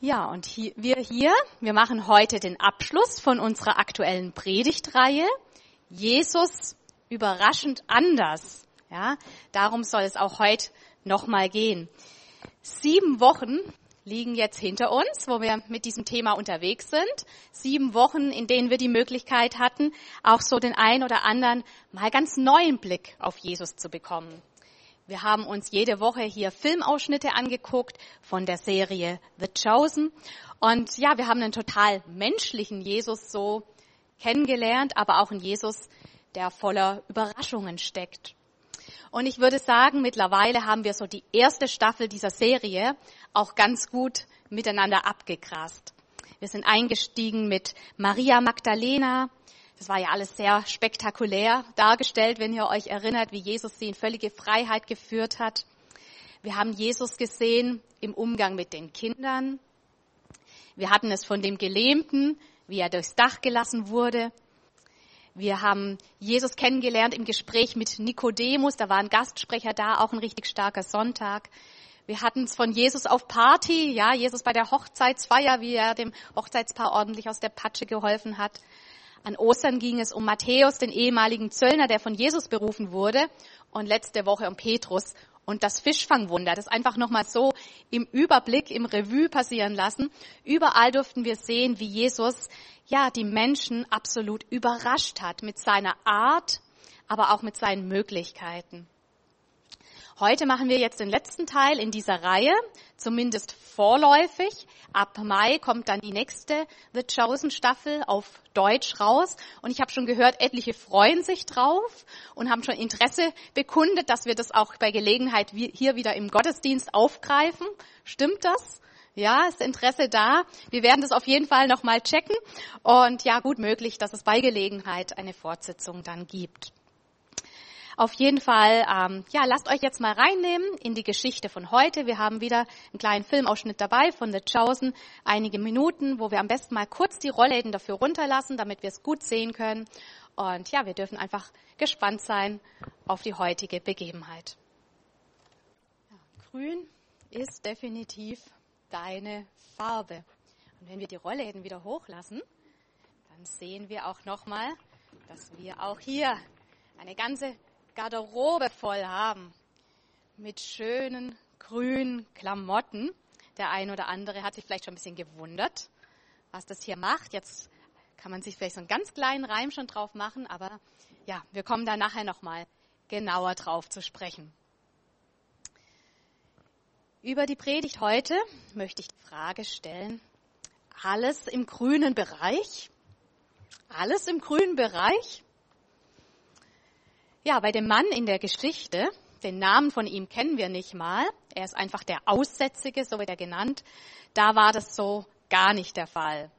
Ja, und hier, wir hier, wir machen heute den Abschluss von unserer aktuellen Predigtreihe. Jesus überraschend anders. Ja, darum soll es auch heute nochmal gehen. Sieben Wochen liegen jetzt hinter uns, wo wir mit diesem Thema unterwegs sind. Sieben Wochen, in denen wir die Möglichkeit hatten, auch so den einen oder anderen mal ganz neuen Blick auf Jesus zu bekommen. Wir haben uns jede Woche hier Filmausschnitte angeguckt von der Serie The Chosen. Und ja, wir haben einen total menschlichen Jesus so kennengelernt, aber auch einen Jesus, der voller Überraschungen steckt. Und ich würde sagen, mittlerweile haben wir so die erste Staffel dieser Serie auch ganz gut miteinander abgegrast. Wir sind eingestiegen mit Maria Magdalena, das war ja alles sehr spektakulär dargestellt, wenn ihr euch erinnert, wie Jesus sie in völlige Freiheit geführt hat. Wir haben Jesus gesehen im Umgang mit den Kindern. Wir hatten es von dem Gelähmten, wie er durchs Dach gelassen wurde. Wir haben Jesus kennengelernt im Gespräch mit Nikodemus. Da war ein Gastsprecher da, auch ein richtig starker Sonntag. Wir hatten es von Jesus auf Party, ja, Jesus bei der Hochzeitsfeier, wie er dem Hochzeitspaar ordentlich aus der Patsche geholfen hat. An Ostern ging es um Matthäus, den ehemaligen Zöllner, der von Jesus berufen wurde. Und letzte Woche um Petrus und das Fischfangwunder. Das einfach nochmal so im Überblick, im Revue passieren lassen. Überall durften wir sehen, wie Jesus, ja, die Menschen absolut überrascht hat mit seiner Art, aber auch mit seinen Möglichkeiten. Heute machen wir jetzt den letzten Teil in dieser Reihe, zumindest vorläufig. Ab Mai kommt dann die nächste The Chosen Staffel auf Deutsch raus. Und ich habe schon gehört, etliche freuen sich drauf und haben schon Interesse bekundet, dass wir das auch bei Gelegenheit hier wieder im Gottesdienst aufgreifen. Stimmt das? Ja, ist Interesse da. Wir werden das auf jeden Fall nochmal checken. Und ja, gut möglich, dass es bei Gelegenheit eine Fortsetzung dann gibt. Auf jeden Fall, ähm, ja, lasst euch jetzt mal reinnehmen in die Geschichte von heute. Wir haben wieder einen kleinen Filmausschnitt dabei von The Chosen, einige Minuten, wo wir am besten mal kurz die Rollläden dafür runterlassen, damit wir es gut sehen können. Und ja, wir dürfen einfach gespannt sein auf die heutige Begebenheit. Ja, grün ist definitiv deine Farbe. Und wenn wir die Rollläden wieder hochlassen, dann sehen wir auch nochmal, dass wir auch hier eine ganze Garderobe voll haben mit schönen grünen Klamotten. Der ein oder andere hat sich vielleicht schon ein bisschen gewundert, was das hier macht. Jetzt kann man sich vielleicht so einen ganz kleinen Reim schon drauf machen, aber ja, wir kommen da nachher nochmal genauer drauf zu sprechen. Über die Predigt heute möchte ich die Frage stellen, alles im grünen Bereich? Alles im grünen Bereich? Ja, bei dem Mann in der Geschichte, den Namen von ihm kennen wir nicht mal, er ist einfach der Aussätzige, so wird er genannt, da war das so gar nicht der Fall.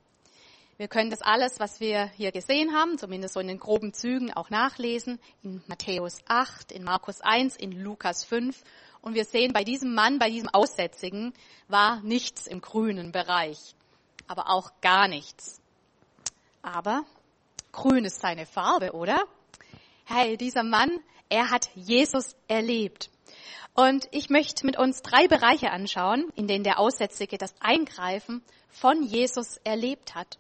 Wir können das alles, was wir hier gesehen haben, zumindest so in den groben Zügen auch nachlesen, in Matthäus 8, in Markus 1, in Lukas 5. Und wir sehen, bei diesem Mann, bei diesem Aussätzigen war nichts im grünen Bereich, aber auch gar nichts. Aber grün ist seine Farbe, oder? Hey, dieser Mann, er hat Jesus erlebt. Und ich möchte mit uns drei Bereiche anschauen, in denen der Aussätzige das Eingreifen von Jesus erlebt hat.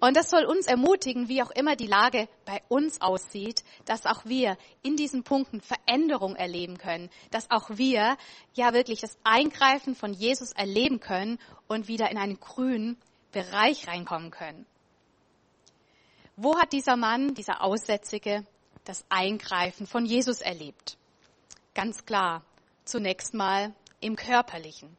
Und das soll uns ermutigen, wie auch immer die Lage bei uns aussieht, dass auch wir in diesen Punkten Veränderung erleben können, dass auch wir ja wirklich das Eingreifen von Jesus erleben können und wieder in einen grünen Bereich reinkommen können. Wo hat dieser Mann, dieser Aussätzige, das Eingreifen von Jesus erlebt. Ganz klar, zunächst mal im körperlichen.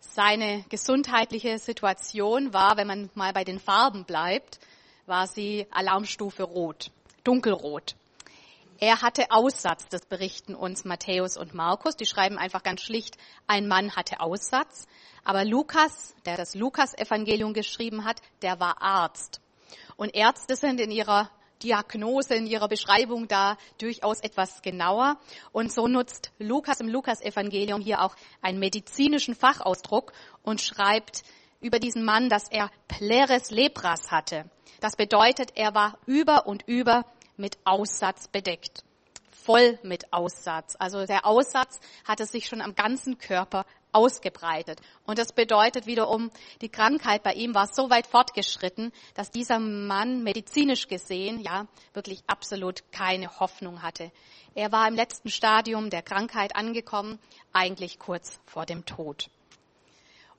Seine gesundheitliche Situation war, wenn man mal bei den Farben bleibt, war sie Alarmstufe rot, dunkelrot. Er hatte Aussatz, das berichten uns Matthäus und Markus. Die schreiben einfach ganz schlicht, ein Mann hatte Aussatz. Aber Lukas, der das Lukas-Evangelium geschrieben hat, der war Arzt. Und Ärzte sind in ihrer Diagnose in ihrer Beschreibung da durchaus etwas genauer. Und so nutzt Lukas im Lukas-Evangelium hier auch einen medizinischen Fachausdruck und schreibt über diesen Mann, dass er Pleres Lepras hatte. Das bedeutet, er war über und über mit Aussatz bedeckt. Voll mit Aussatz. Also der Aussatz hatte sich schon am ganzen Körper ausgebreitet. Und das bedeutet wiederum, die Krankheit bei ihm war so weit fortgeschritten, dass dieser Mann medizinisch gesehen, ja, wirklich absolut keine Hoffnung hatte. Er war im letzten Stadium der Krankheit angekommen, eigentlich kurz vor dem Tod.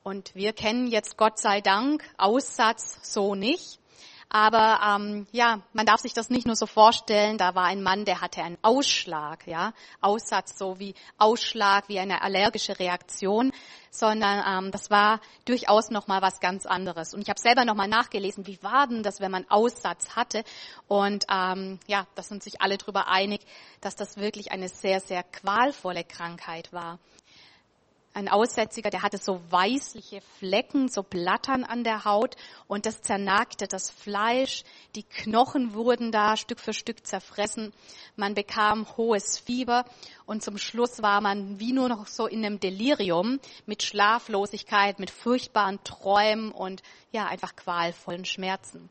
Und wir kennen jetzt Gott sei Dank Aussatz so nicht. Aber ähm, ja, man darf sich das nicht nur so vorstellen. Da war ein Mann, der hatte einen Ausschlag, ja, Aussatz so wie Ausschlag, wie eine allergische Reaktion, sondern ähm, das war durchaus noch mal was ganz anderes. Und ich habe selber noch mal nachgelesen, wie war denn das, wenn man Aussatz hatte? Und ähm, ja, da sind sich alle drüber einig, dass das wirklich eine sehr sehr qualvolle Krankheit war ein Aussätziger, der hatte so weißliche Flecken, so Blattern an der Haut und das zernagte das Fleisch. Die Knochen wurden da Stück für Stück zerfressen. Man bekam hohes Fieber und zum Schluss war man wie nur noch so in einem Delirium mit Schlaflosigkeit, mit furchtbaren Träumen und ja, einfach qualvollen Schmerzen.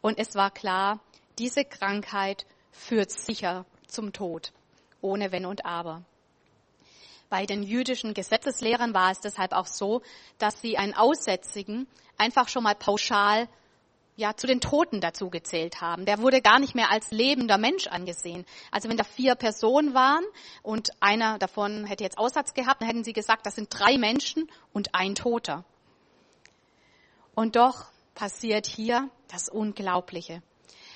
Und es war klar, diese Krankheit führt sicher zum Tod, ohne Wenn und Aber. Bei den jüdischen Gesetzeslehrern war es deshalb auch so, dass sie einen Aussätzigen einfach schon mal pauschal ja, zu den Toten dazu gezählt haben. Der wurde gar nicht mehr als lebender Mensch angesehen. Also wenn da vier Personen waren und einer davon hätte jetzt Aussatz gehabt, dann hätten sie gesagt, das sind drei Menschen und ein Toter. Und doch passiert hier das Unglaubliche.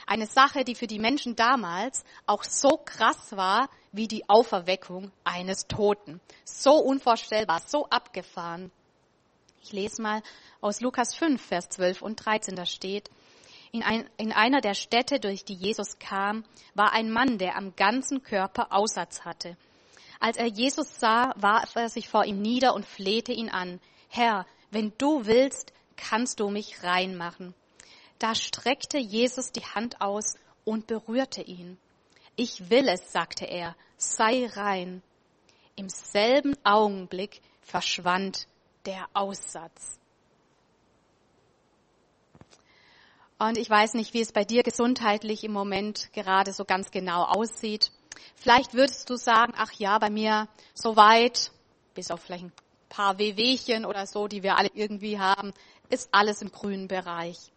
Eine Sache, die für die Menschen damals auch so krass war wie die Auferweckung eines Toten. So unvorstellbar, so abgefahren. Ich lese mal aus Lukas 5, Vers 12 und 13, da steht, in, ein, in einer der Städte, durch die Jesus kam, war ein Mann, der am ganzen Körper Aussatz hatte. Als er Jesus sah, warf er sich vor ihm nieder und flehte ihn an. Herr, wenn du willst, kannst du mich reinmachen. Da streckte Jesus die Hand aus und berührte ihn. Ich will es, sagte er, sei rein. Im selben Augenblick verschwand der Aussatz. Und ich weiß nicht, wie es bei dir gesundheitlich im Moment gerade so ganz genau aussieht. Vielleicht würdest du sagen, ach ja, bei mir soweit, bis auf vielleicht ein paar Wehwehchen oder so, die wir alle irgendwie haben, ist alles im grünen Bereich.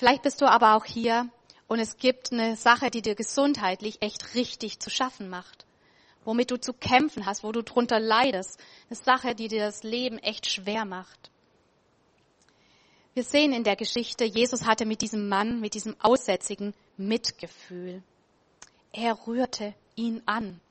Vielleicht bist du aber auch hier und es gibt eine Sache, die dir gesundheitlich echt richtig zu schaffen macht. Womit du zu kämpfen hast, wo du drunter leidest. Eine Sache, die dir das Leben echt schwer macht. Wir sehen in der Geschichte, Jesus hatte mit diesem Mann, mit diesem Aussätzigen Mitgefühl. Er rührte ihn an.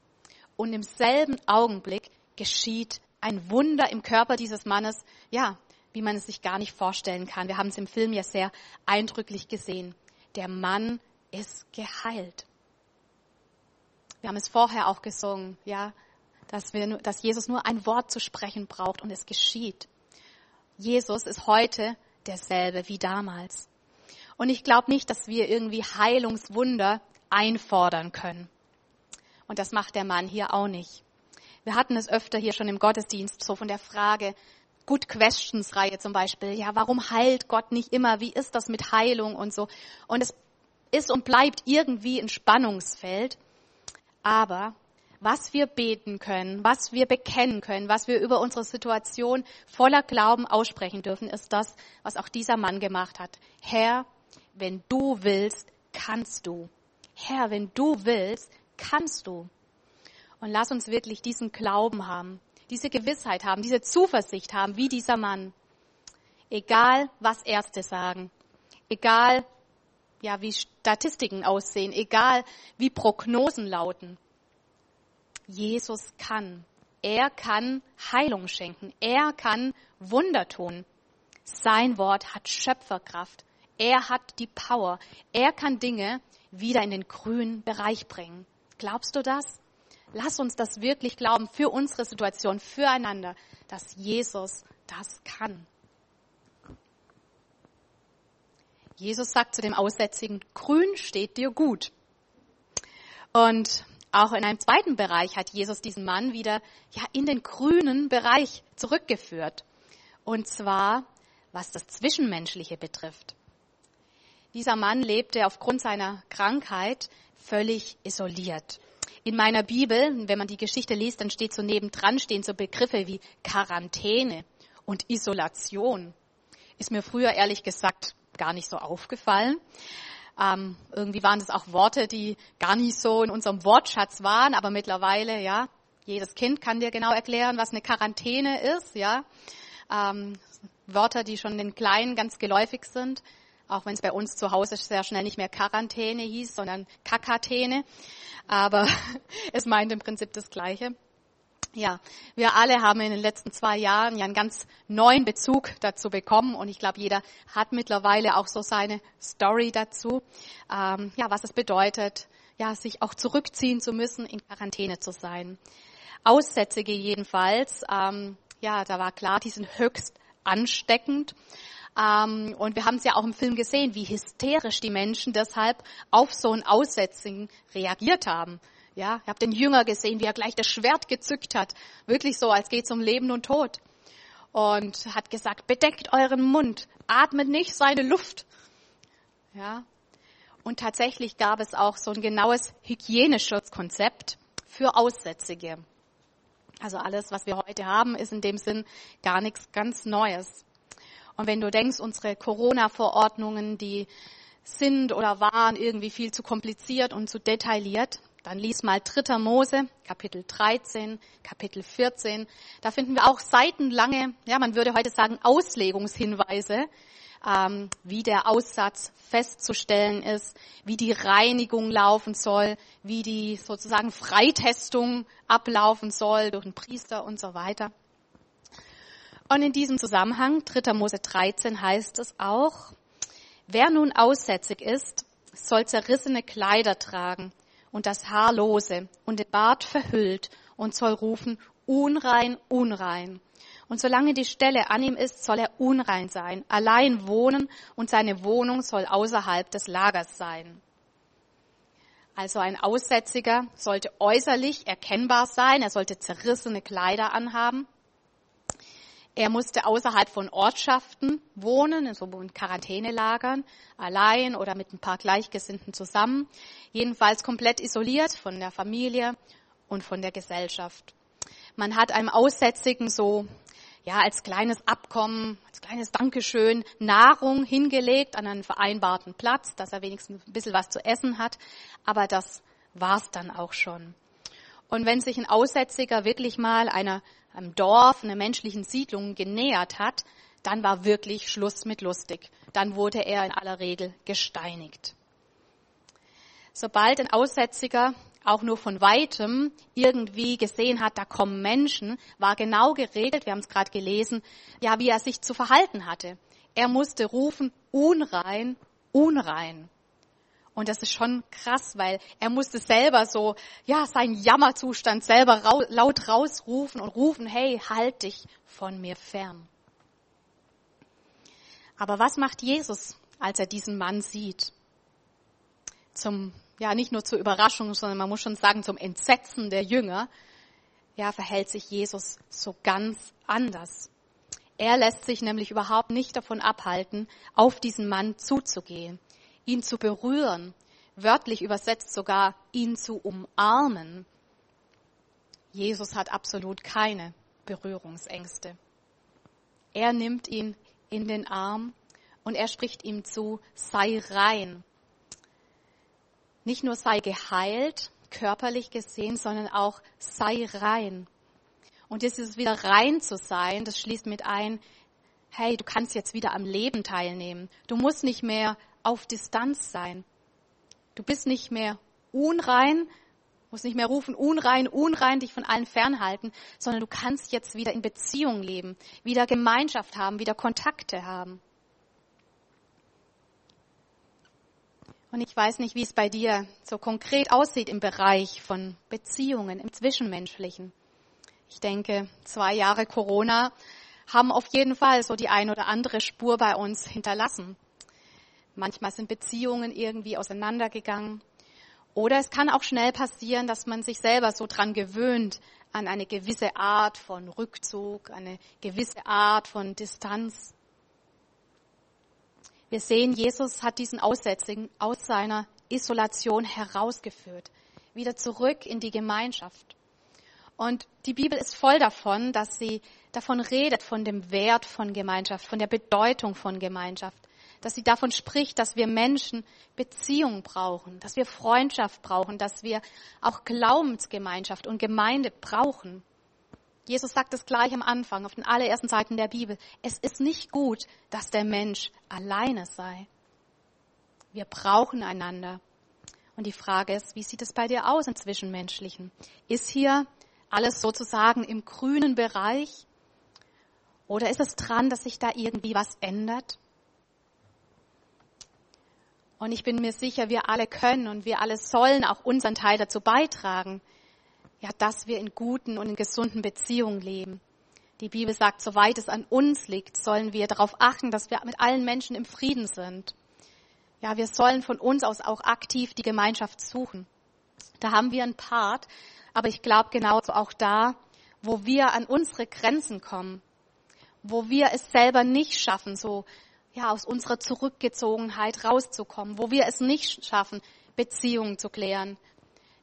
Und im selben Augenblick geschieht ein Wunder im Körper dieses Mannes. Ja, wie man es sich gar nicht vorstellen kann. Wir haben es im Film ja sehr eindrücklich gesehen. Der Mann ist geheilt. Wir haben es vorher auch gesungen, ja, dass, wir, dass Jesus nur ein Wort zu sprechen braucht und es geschieht. Jesus ist heute derselbe wie damals. Und ich glaube nicht, dass wir irgendwie Heilungswunder einfordern können. Und das macht der Mann hier auch nicht. Wir hatten es öfter hier schon im Gottesdienst so von der Frage, Good Questions Reihe zum Beispiel. Ja, warum heilt Gott nicht immer? Wie ist das mit Heilung und so? Und es ist und bleibt irgendwie ein Spannungsfeld. Aber was wir beten können, was wir bekennen können, was wir über unsere Situation voller Glauben aussprechen dürfen, ist das, was auch dieser Mann gemacht hat. Herr, wenn du willst, kannst du. Herr, wenn du willst, kannst du. Und lass uns wirklich diesen Glauben haben, diese Gewissheit haben, diese Zuversicht haben, wie dieser Mann. Egal, was Ärzte sagen, egal, ja, wie Statistiken aussehen, egal, wie Prognosen lauten. Jesus kann. Er kann Heilung schenken. Er kann Wunder tun. Sein Wort hat Schöpferkraft. Er hat die Power. Er kann Dinge wieder in den grünen Bereich bringen. Glaubst du das? Lass uns das wirklich glauben für unsere Situation, füreinander, dass Jesus das kann. Jesus sagt zu dem Aussätzigen, grün steht dir gut. Und auch in einem zweiten Bereich hat Jesus diesen Mann wieder ja, in den grünen Bereich zurückgeführt. Und zwar, was das Zwischenmenschliche betrifft. Dieser Mann lebte aufgrund seiner Krankheit völlig isoliert. In meiner Bibel, wenn man die Geschichte liest, dann steht so nebendran stehen so Begriffe wie Quarantäne und Isolation. Ist mir früher ehrlich gesagt gar nicht so aufgefallen. Ähm, irgendwie waren das auch Worte, die gar nicht so in unserem Wortschatz waren, aber mittlerweile, ja, jedes Kind kann dir genau erklären, was eine Quarantäne ist, ja. Ähm, Wörter, die schon den Kleinen ganz geläufig sind, auch wenn es bei uns zu Hause sehr schnell nicht mehr Quarantäne hieß, sondern Kakatäne. Aber es meint im Prinzip das Gleiche. Ja, wir alle haben in den letzten zwei Jahren ja einen ganz neuen Bezug dazu bekommen und ich glaube, jeder hat mittlerweile auch so seine Story dazu, ähm, ja, was es bedeutet, ja, sich auch zurückziehen zu müssen, in Quarantäne zu sein. Aussätzige jedenfalls, ähm, ja, da war klar, die sind höchst ansteckend. Ähm, und wir haben es ja auch im Film gesehen, wie hysterisch die Menschen deshalb auf so einen Aussätzigen reagiert haben. Ja, ihr habt den Jünger gesehen, wie er gleich das Schwert gezückt hat. Wirklich so, als geht es um Leben und Tod. Und hat gesagt, bedeckt euren Mund, atmet nicht seine Luft. Ja. Und tatsächlich gab es auch so ein genaues Hygieneschutzkonzept für Aussätzige. Also alles, was wir heute haben, ist in dem Sinn gar nichts ganz Neues. Und wenn du denkst, unsere Corona-Verordnungen, die sind oder waren irgendwie viel zu kompliziert und zu detailliert, dann lies mal 3. Mose, Kapitel 13, Kapitel 14. Da finden wir auch seitenlange, ja, man würde heute sagen, Auslegungshinweise, ähm, wie der Aussatz festzustellen ist, wie die Reinigung laufen soll, wie die sozusagen Freitestung ablaufen soll durch einen Priester und so weiter. Und in diesem Zusammenhang, 3. Mose 13 heißt es auch, wer nun aussätzig ist, soll zerrissene Kleider tragen und das Haar lose und den Bart verhüllt und soll rufen, unrein, unrein. Und solange die Stelle an ihm ist, soll er unrein sein, allein wohnen und seine Wohnung soll außerhalb des Lagers sein. Also ein Aussätziger sollte äußerlich erkennbar sein, er sollte zerrissene Kleider anhaben. Er musste außerhalb von Ortschaften wohnen, so in Quarantänelagern, allein oder mit ein paar Gleichgesinnten zusammen. Jedenfalls komplett isoliert von der Familie und von der Gesellschaft. Man hat einem Aussätzigen so ja, als kleines Abkommen, als kleines Dankeschön Nahrung hingelegt an einen vereinbarten Platz, dass er wenigstens ein bisschen was zu essen hat. Aber das war's dann auch schon. Und wenn sich ein Aussätziger wirklich mal einer, einem Dorf, einer menschlichen Siedlung genähert hat, dann war wirklich Schluss mit lustig. Dann wurde er in aller Regel gesteinigt. Sobald ein Aussätziger auch nur von weitem irgendwie gesehen hat, da kommen Menschen, war genau geregelt, wir haben es gerade gelesen, ja, wie er sich zu verhalten hatte. Er musste rufen, unrein, unrein. Und das ist schon krass, weil er musste selber so, ja, seinen Jammerzustand selber rau laut rausrufen und rufen, hey, halt dich von mir fern. Aber was macht Jesus, als er diesen Mann sieht? Zum ja nicht nur zur Überraschung, sondern man muss schon sagen zum Entsetzen der Jünger, ja, verhält sich Jesus so ganz anders. Er lässt sich nämlich überhaupt nicht davon abhalten, auf diesen Mann zuzugehen, ihn zu berühren, wörtlich übersetzt sogar ihn zu umarmen. Jesus hat absolut keine Berührungsängste. Er nimmt ihn in den Arm und er spricht ihm zu, sei rein, nicht nur sei geheilt, körperlich gesehen, sondern auch sei rein. Und dieses wieder rein zu sein, das schließt mit ein, hey, du kannst jetzt wieder am Leben teilnehmen. Du musst nicht mehr auf Distanz sein. Du bist nicht mehr unrein, musst nicht mehr rufen, unrein, unrein, dich von allen fernhalten, sondern du kannst jetzt wieder in Beziehung leben, wieder Gemeinschaft haben, wieder Kontakte haben. Und ich weiß nicht, wie es bei dir so konkret aussieht im Bereich von Beziehungen, im Zwischenmenschlichen. Ich denke, zwei Jahre Corona haben auf jeden Fall so die ein oder andere Spur bei uns hinterlassen. Manchmal sind Beziehungen irgendwie auseinandergegangen. Oder es kann auch schnell passieren, dass man sich selber so dran gewöhnt an eine gewisse Art von Rückzug, eine gewisse Art von Distanz. Wir sehen, Jesus hat diesen Aussätzigen aus seiner Isolation herausgeführt. wieder zurück in die Gemeinschaft. Und die Bibel ist voll davon, dass sie davon redet, von dem Wert von Gemeinschaft, von der Bedeutung von Gemeinschaft, dass sie davon spricht, dass wir Menschen Beziehung brauchen, dass wir Freundschaft brauchen, dass wir auch Glaubensgemeinschaft und Gemeinde brauchen. Jesus sagt es gleich am Anfang, auf den allerersten Seiten der Bibel. Es ist nicht gut, dass der Mensch alleine sei. Wir brauchen einander. Und die Frage ist, wie sieht es bei dir aus im Zwischenmenschlichen? Ist hier alles sozusagen im grünen Bereich? Oder ist es dran, dass sich da irgendwie was ändert? Und ich bin mir sicher, wir alle können und wir alle sollen auch unseren Teil dazu beitragen, ja, dass wir in guten und in gesunden Beziehungen leben. Die Bibel sagt, soweit es an uns liegt, sollen wir darauf achten, dass wir mit allen Menschen im Frieden sind. Ja, wir sollen von uns aus auch aktiv die Gemeinschaft suchen. Da haben wir einen Part, aber ich glaube genauso auch da, wo wir an unsere Grenzen kommen, wo wir es selber nicht schaffen, so ja aus unserer Zurückgezogenheit rauszukommen, wo wir es nicht schaffen, Beziehungen zu klären.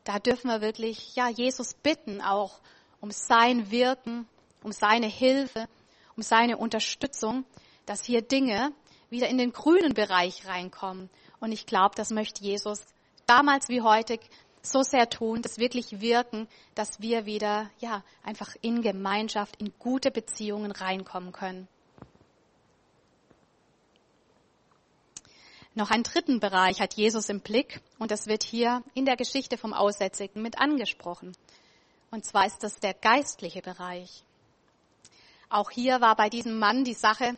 Da dürfen wir wirklich ja Jesus bitten auch um sein Wirken, um seine Hilfe, um seine Unterstützung, dass hier Dinge wieder in den grünen Bereich reinkommen. Und ich glaube, das möchte Jesus damals wie heute so sehr tun, das wirklich wirken, dass wir wieder, ja, einfach in Gemeinschaft, in gute Beziehungen reinkommen können. Noch einen dritten Bereich hat Jesus im Blick und das wird hier in der Geschichte vom Aussätzigen mit angesprochen. Und zwar ist das der geistliche Bereich. Auch hier war bei diesem Mann die Sache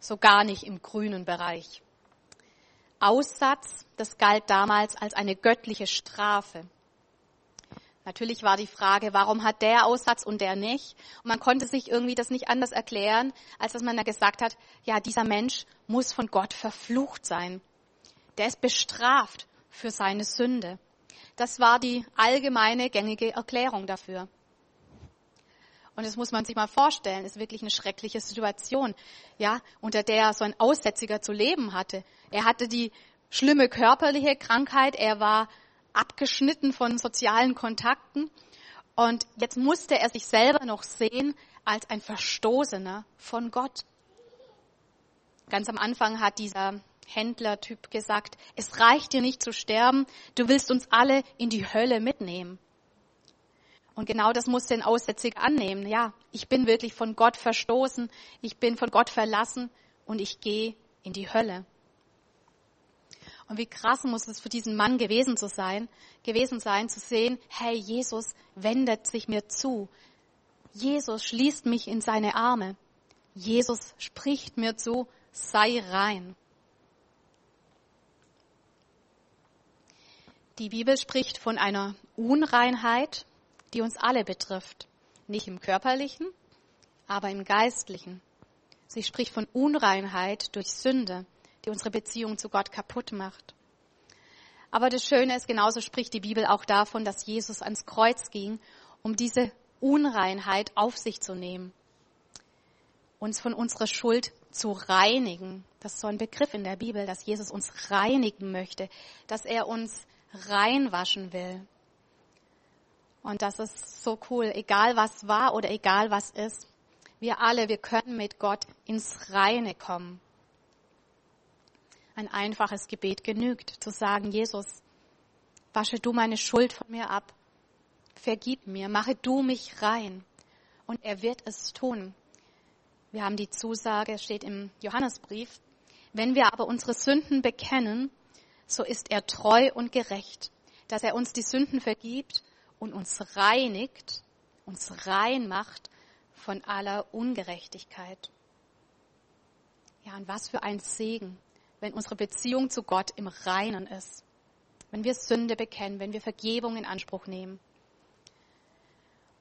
so gar nicht im grünen Bereich. Aussatz, das galt damals als eine göttliche Strafe. Natürlich war die Frage, warum hat der Aussatz und der nicht? Und man konnte sich irgendwie das nicht anders erklären, als dass man da gesagt hat, ja, dieser Mensch muss von Gott verflucht sein. Der ist bestraft für seine Sünde. Das war die allgemeine gängige Erklärung dafür. Und das muss man sich mal vorstellen, ist wirklich eine schreckliche Situation, ja, unter der so ein Aussätziger zu leben hatte. Er hatte die schlimme körperliche Krankheit, er war abgeschnitten von sozialen Kontakten und jetzt musste er sich selber noch sehen als ein Verstoßener von Gott. Ganz am Anfang hat dieser Händlertyp gesagt, es reicht dir nicht zu sterben, du willst uns alle in die Hölle mitnehmen. Und genau das muss den Aussätzig annehmen. Ja, ich bin wirklich von Gott verstoßen, ich bin von Gott verlassen und ich gehe in die Hölle. Und wie krass muss es für diesen Mann gewesen zu sein, gewesen sein, zu sehen, hey, Jesus wendet sich mir zu. Jesus schließt mich in seine Arme. Jesus spricht mir zu, sei rein. Die Bibel spricht von einer Unreinheit, die uns alle betrifft. Nicht im körperlichen, aber im geistlichen. Sie spricht von Unreinheit durch Sünde, die unsere Beziehung zu Gott kaputt macht. Aber das Schöne ist, genauso spricht die Bibel auch davon, dass Jesus ans Kreuz ging, um diese Unreinheit auf sich zu nehmen, uns von unserer Schuld zu reinigen. Das ist so ein Begriff in der Bibel, dass Jesus uns reinigen möchte, dass er uns reinwaschen will. Und das ist so cool, egal was war oder egal was ist. Wir alle, wir können mit Gott ins Reine kommen. Ein einfaches Gebet genügt, zu sagen, Jesus, wasche du meine Schuld von mir ab. Vergib mir, mache du mich rein. Und er wird es tun. Wir haben die Zusage, steht im Johannesbrief, wenn wir aber unsere Sünden bekennen, so ist er treu und gerecht, dass er uns die Sünden vergibt und uns reinigt, uns rein macht von aller Ungerechtigkeit. Ja, und was für ein Segen, wenn unsere Beziehung zu Gott im Reinen ist, wenn wir Sünde bekennen, wenn wir Vergebung in Anspruch nehmen.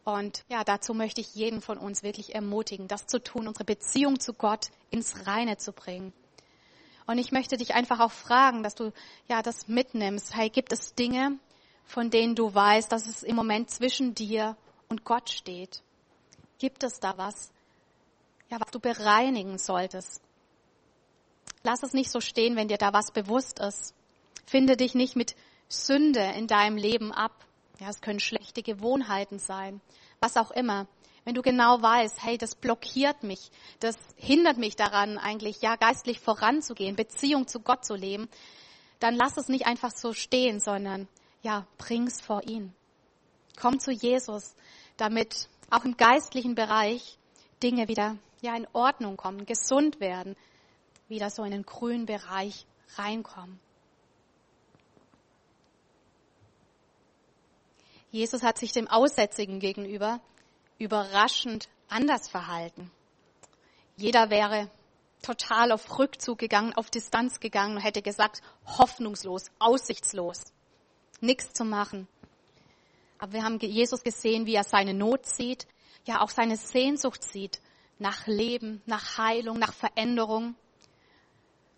Und ja, dazu möchte ich jeden von uns wirklich ermutigen, das zu tun, unsere Beziehung zu Gott ins Reine zu bringen. Und ich möchte dich einfach auch fragen, dass du ja das mitnimmst. Hey, gibt es Dinge, von denen du weißt, dass es im Moment zwischen dir und Gott steht? Gibt es da was, ja, was du bereinigen solltest? Lass es nicht so stehen, wenn dir da was bewusst ist. Finde dich nicht mit Sünde in deinem Leben ab, Ja, es können schlechte Gewohnheiten sein, was auch immer. Wenn du genau weißt, hey, das blockiert mich, das hindert mich daran, eigentlich ja geistlich voranzugehen, Beziehung zu Gott zu leben, dann lass es nicht einfach so stehen, sondern ja, bring's vor ihn. Komm zu Jesus, damit auch im geistlichen Bereich Dinge wieder ja in Ordnung kommen, gesund werden, wieder so in den grünen Bereich reinkommen. Jesus hat sich dem Aussätzigen gegenüber überraschend anders verhalten. Jeder wäre total auf Rückzug gegangen, auf Distanz gegangen und hätte gesagt, hoffnungslos, aussichtslos, nichts zu machen. Aber wir haben Jesus gesehen, wie er seine Not sieht, ja auch seine Sehnsucht sieht nach Leben, nach Heilung, nach Veränderung.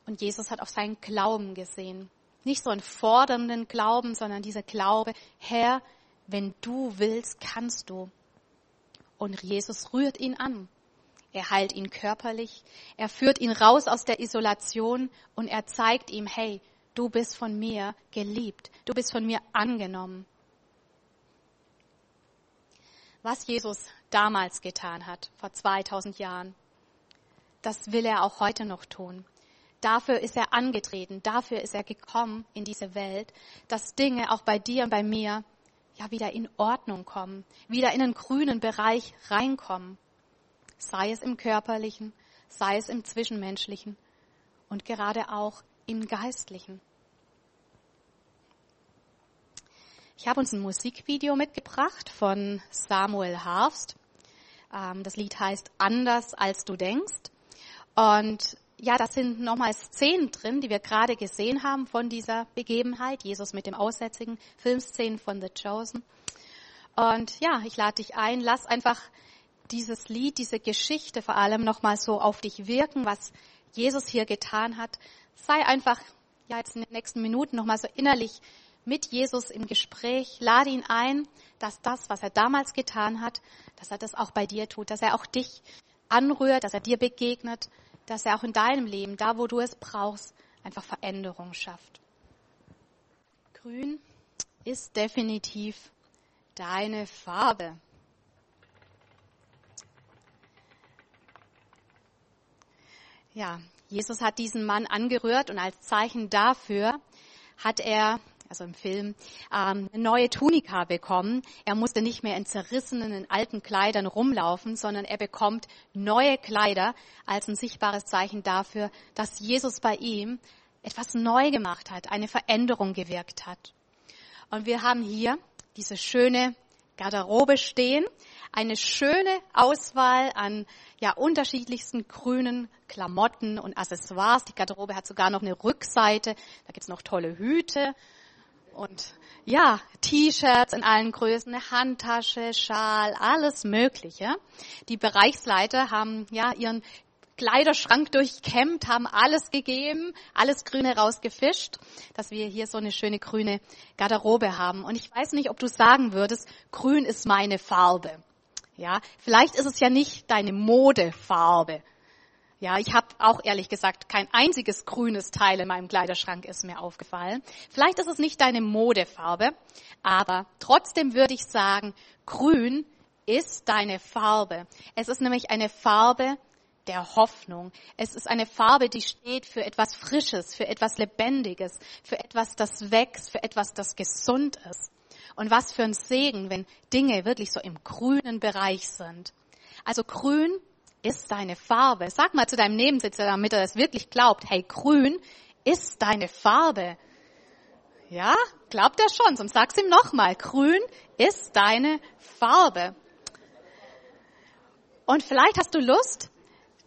Und Jesus hat auf seinen Glauben gesehen. Nicht so einen fordernden Glauben, sondern dieser Glaube, Herr, wenn du willst, kannst du. Und Jesus rührt ihn an. Er heilt ihn körperlich, er führt ihn raus aus der Isolation und er zeigt ihm, hey, du bist von mir geliebt, du bist von mir angenommen. Was Jesus damals getan hat, vor 2000 Jahren, das will er auch heute noch tun. Dafür ist er angetreten, dafür ist er gekommen in diese Welt, dass Dinge auch bei dir und bei mir ja wieder in Ordnung kommen, wieder in den grünen Bereich reinkommen. Sei es im körperlichen, sei es im zwischenmenschlichen und gerade auch im geistlichen. Ich habe uns ein Musikvideo mitgebracht von Samuel Harfst. Ähm, das Lied heißt Anders als du denkst. Und ja, da sind nochmal Szenen drin, die wir gerade gesehen haben von dieser Begebenheit, Jesus mit dem Aussätzigen, Filmszenen von The Chosen. Und ja, ich lade dich ein, lass einfach dieses Lied, diese Geschichte vor allem nochmal so auf dich wirken, was Jesus hier getan hat. Sei einfach, ja, jetzt in den nächsten Minuten nochmal so innerlich mit Jesus im Gespräch. Lade ihn ein, dass das, was er damals getan hat, dass er das auch bei dir tut, dass er auch dich anrührt, dass er dir begegnet, dass er auch in deinem Leben, da wo du es brauchst, einfach Veränderung schafft. Grün ist definitiv deine Farbe. Ja, Jesus hat diesen Mann angerührt und als Zeichen dafür hat er also im Film, ähm, eine neue Tunika bekommen. Er musste nicht mehr in zerrissenen, in alten Kleidern rumlaufen, sondern er bekommt neue Kleider als ein sichtbares Zeichen dafür, dass Jesus bei ihm etwas neu gemacht hat, eine Veränderung gewirkt hat. Und wir haben hier diese schöne Garderobe stehen, eine schöne Auswahl an ja unterschiedlichsten grünen Klamotten und Accessoires. Die Garderobe hat sogar noch eine Rückseite. Da gibt's noch tolle Hüte und ja, T-Shirts in allen Größen, eine Handtasche, Schal, alles Mögliche. Die Bereichsleiter haben ja ihren Kleiderschrank durchkämmt, haben alles gegeben, alles Grüne rausgefischt, dass wir hier so eine schöne grüne Garderobe haben. Und ich weiß nicht, ob du sagen würdest, grün ist meine Farbe. Ja, vielleicht ist es ja nicht deine Modefarbe. Ja, ich habe auch ehrlich gesagt kein einziges grünes Teil in meinem Kleiderschrank ist mir aufgefallen. Vielleicht ist es nicht deine Modefarbe, aber trotzdem würde ich sagen, grün ist deine Farbe. Es ist nämlich eine Farbe der Hoffnung. Es ist eine Farbe, die steht für etwas Frisches, für etwas Lebendiges, für etwas, das wächst, für etwas, das gesund ist. Und was für ein Segen, wenn Dinge wirklich so im grünen Bereich sind. Also grün ist deine Farbe. Sag mal zu deinem Nebensitzer, damit er das wirklich glaubt. Hey, grün ist deine Farbe. Ja, glaubt er schon, sonst sag's ihm nochmal. Grün ist deine Farbe. Und vielleicht hast du Lust,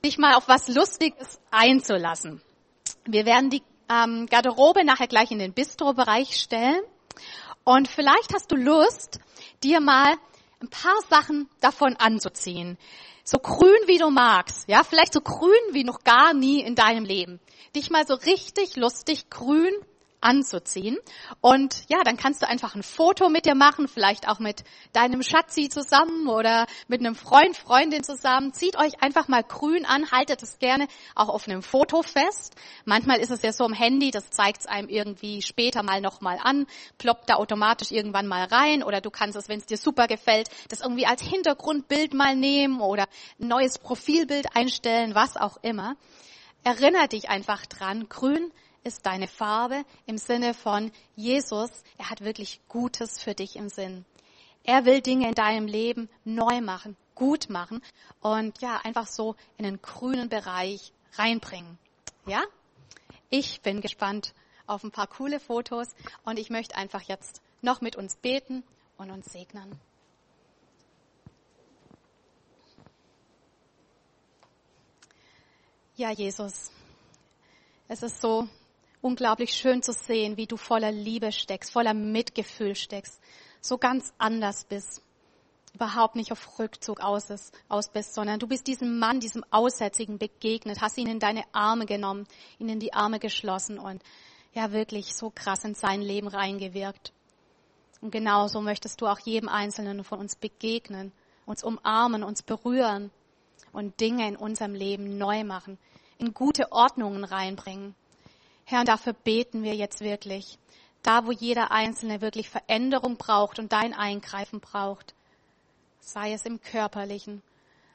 dich mal auf was Lustiges einzulassen. Wir werden die ähm, Garderobe nachher gleich in den Bistro-Bereich stellen. Und vielleicht hast du Lust, dir mal ein paar Sachen davon anzuziehen so grün wie du magst, ja, vielleicht so grün wie noch gar nie in deinem Leben. Dich mal so richtig lustig grün anzuziehen. Und ja, dann kannst du einfach ein Foto mit dir machen, vielleicht auch mit deinem Schatzi zusammen oder mit einem Freund, Freundin zusammen. Zieht euch einfach mal grün an, haltet es gerne auch auf einem Foto fest. Manchmal ist es ja so am Handy, das zeigt es einem irgendwie später mal nochmal an, ploppt da automatisch irgendwann mal rein oder du kannst es, wenn es dir super gefällt, das irgendwie als Hintergrundbild mal nehmen oder ein neues Profilbild einstellen, was auch immer. Erinner dich einfach dran, grün ist deine Farbe im Sinne von Jesus, er hat wirklich Gutes für dich im Sinn. Er will Dinge in deinem Leben neu machen, gut machen und ja, einfach so in den grünen Bereich reinbringen. Ja? Ich bin gespannt auf ein paar coole Fotos und ich möchte einfach jetzt noch mit uns beten und uns segnen. Ja, Jesus, es ist so unglaublich schön zu sehen, wie du voller Liebe steckst, voller Mitgefühl steckst, so ganz anders bist, überhaupt nicht auf Rückzug aus, ist, aus bist, sondern du bist diesem Mann, diesem Aussätzigen begegnet, hast ihn in deine Arme genommen, ihn in die Arme geschlossen und ja wirklich so krass in sein Leben reingewirkt. Und genauso möchtest du auch jedem Einzelnen von uns begegnen, uns umarmen, uns berühren und Dinge in unserem Leben neu machen, in gute Ordnungen reinbringen. Herr, und dafür beten wir jetzt wirklich. Da, wo jeder Einzelne wirklich Veränderung braucht und dein Eingreifen braucht. Sei es im Körperlichen,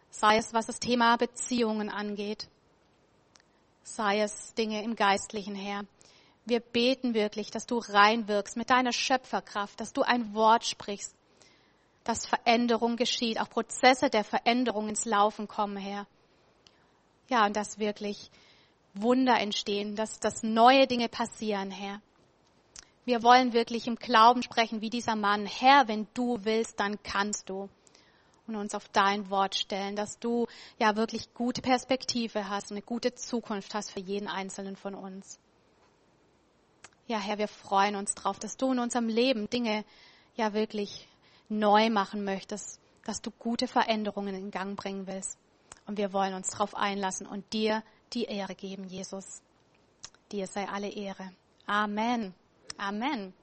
sei es was das Thema Beziehungen angeht, sei es Dinge im Geistlichen, Herr. Wir beten wirklich, dass du reinwirkst mit deiner Schöpferkraft, dass du ein Wort sprichst, dass Veränderung geschieht, auch Prozesse der Veränderung ins Laufen kommen, Herr. Ja, und dass wirklich Wunder entstehen, dass, dass neue Dinge passieren, Herr. Wir wollen wirklich im Glauben sprechen, wie dieser Mann. Herr, wenn du willst, dann kannst du. Und uns auf dein Wort stellen, dass du ja wirklich gute Perspektive hast, eine gute Zukunft hast für jeden Einzelnen von uns. Ja, Herr, wir freuen uns drauf, dass du in unserem Leben Dinge ja wirklich neu machen möchtest, dass du gute Veränderungen in Gang bringen willst. Und wir wollen uns darauf einlassen und dir die Ehre geben, Jesus. Dir sei alle Ehre. Amen. Amen.